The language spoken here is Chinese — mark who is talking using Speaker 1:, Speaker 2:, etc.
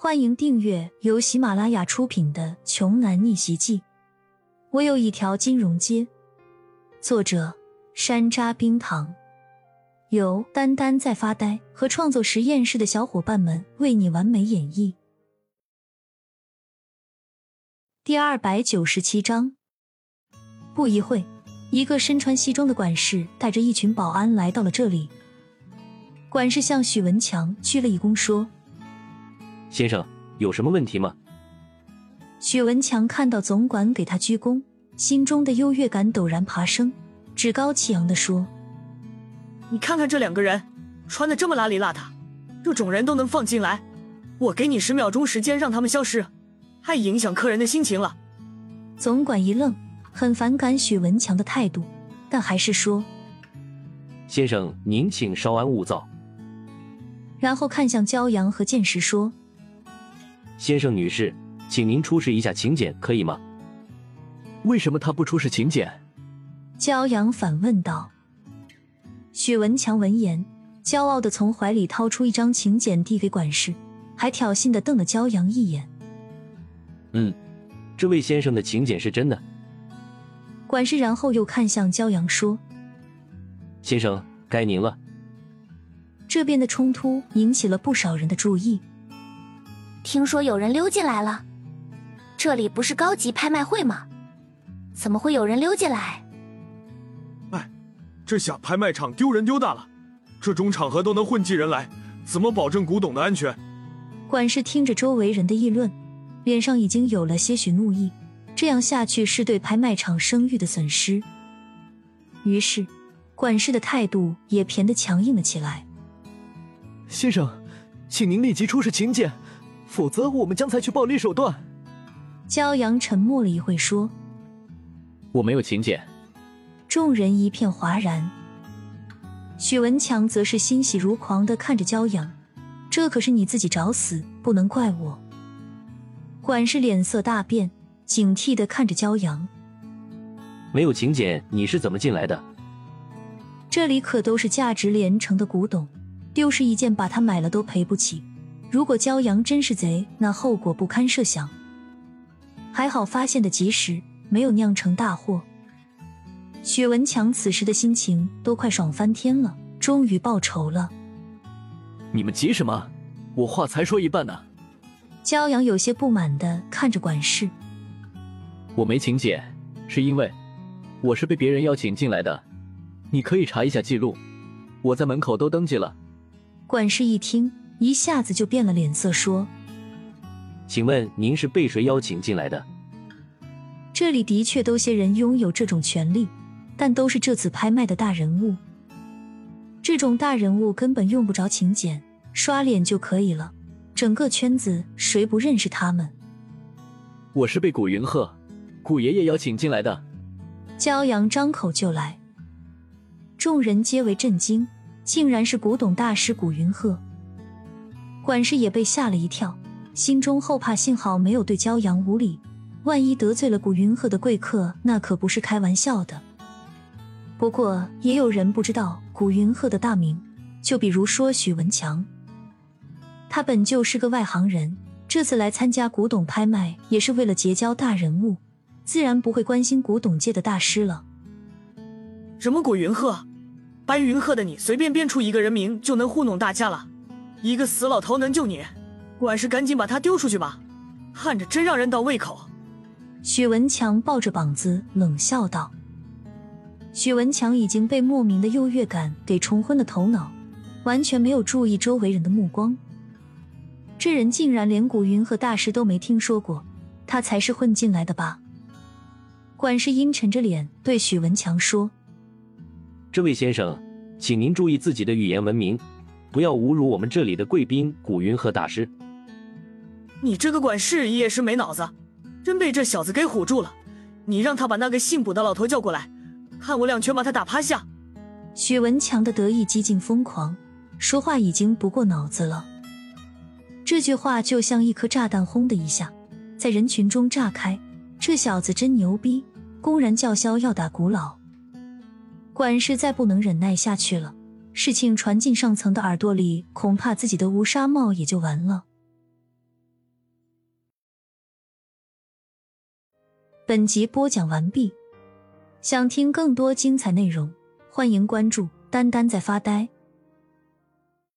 Speaker 1: 欢迎订阅由喜马拉雅出品的《穷男逆袭记》。我有一条金融街。作者：山楂冰糖，由丹丹在发呆和创作实验室的小伙伴们为你完美演绎。第二百九十七章。不一会，一个身穿西装的管事带着一群保安来到了这里。管事向许文强鞠了一躬，说。
Speaker 2: 先生，有什么问题吗？
Speaker 1: 许文强看到总管给他鞠躬，心中的优越感陡然爬升，趾高气扬的说：“
Speaker 3: 你看看这两个人，穿的这么邋里邋遢，这种人都能放进来？我给你十秒钟时间让他们消失，太影响客人的心情了。”
Speaker 1: 总管一愣，很反感许文强的态度，但还是说：“
Speaker 2: 先生，您请稍安勿躁。”
Speaker 1: 然后看向骄阳和剑石说。
Speaker 2: 先生、女士，请您出示一下请柬，可以吗？
Speaker 4: 为什么他不出示请柬？
Speaker 1: 骄阳反问道。许文强闻言，骄傲的从怀里掏出一张请柬，递给管事，还挑衅的瞪了骄阳一眼。
Speaker 2: 嗯，这位先生的请柬是真的。
Speaker 1: 管事然后又看向骄阳说：“
Speaker 2: 先生，该您了。”
Speaker 1: 这边的冲突引起了不少人的注意。
Speaker 5: 听说有人溜进来了，这里不是高级拍卖会吗？怎么会有人溜进来？
Speaker 6: 哎，这下拍卖场丢人丢大了，这种场合都能混进人来，怎么保证古董的安全？
Speaker 1: 管事听着周围人的议论，脸上已经有了些许怒意。这样下去是对拍卖场声誉的损失。于是，管事的态度也变得强硬了起来。
Speaker 4: 先生，请您立即出示请柬。否则，我们将采取暴力手段。
Speaker 1: 骄阳沉默了一会，说：“
Speaker 2: 我没有请柬。”
Speaker 1: 众人一片哗然。许文强则是欣喜如狂的看着骄阳：“这可是你自己找死，不能怪我。”管事脸色大变，警惕的看着骄阳：“
Speaker 2: 没有请柬，你是怎么进来的？”
Speaker 1: 这里可都是价值连城的古董，丢失一件，把它买了都赔不起。如果骄阳真是贼，那后果不堪设想。还好发现的及时，没有酿成大祸。许文强此时的心情都快爽翻天了，终于报仇了。
Speaker 4: 你们急什么？我话才说一半呢。
Speaker 1: 骄阳有些不满的看着管事。
Speaker 4: 我没请柬，是因为我是被别人邀请进来的。你可以查一下记录，我在门口都登记了。
Speaker 1: 管事一听。一下子就变了脸色，说：“
Speaker 2: 请问您是被谁邀请进来的？”
Speaker 1: 这里的确都些人拥有这种权利，但都是这次拍卖的大人物。这种大人物根本用不着请柬，刷脸就可以了。整个圈子谁不认识他们？
Speaker 4: 我是被古云鹤、古爷爷邀请进来的。
Speaker 1: 骄阳张口就来，众人皆为震惊，竟然是古董大师古云鹤。管事也被吓了一跳，心中后怕，幸好没有对骄阳无礼，万一得罪了古云鹤的贵客，那可不是开玩笑的。不过也有人不知道古云鹤的大名，就比如说许文强，他本就是个外行人，这次来参加古董拍卖也是为了结交大人物，自然不会关心古董界的大师了。
Speaker 3: 什么古云鹤、白云鹤的，你随便编出一个人名就能糊弄大家了？一个死老头能救你？管事赶紧把他丢出去吧！看着真让人倒胃口。
Speaker 1: 许文强抱着膀子冷笑道：“许文强已经被莫名的优越感给冲昏了头脑，完全没有注意周围人的目光。这人竟然连古云和大师都没听说过，他才是混进来的吧？”管事阴沉着脸对许文强说：“
Speaker 2: 这位先生，请您注意自己的语言文明。”不要侮辱我们这里的贵宾古云鹤大师！
Speaker 3: 你这个管事也是没脑子，真被这小子给唬住了。你让他把那个姓卜的老头叫过来，看我两拳把他打趴下。
Speaker 1: 许文强的得意几近疯狂，说话已经不过脑子了。这句话就像一颗炸弹，轰的一下，在人群中炸开。这小子真牛逼，公然叫嚣要打古老。管事再不能忍耐下去了。事情传进上层的耳朵里恐怕自己的乌纱帽也就完了。本集播讲完毕想听更多精彩内容欢迎关注丹丹在发呆。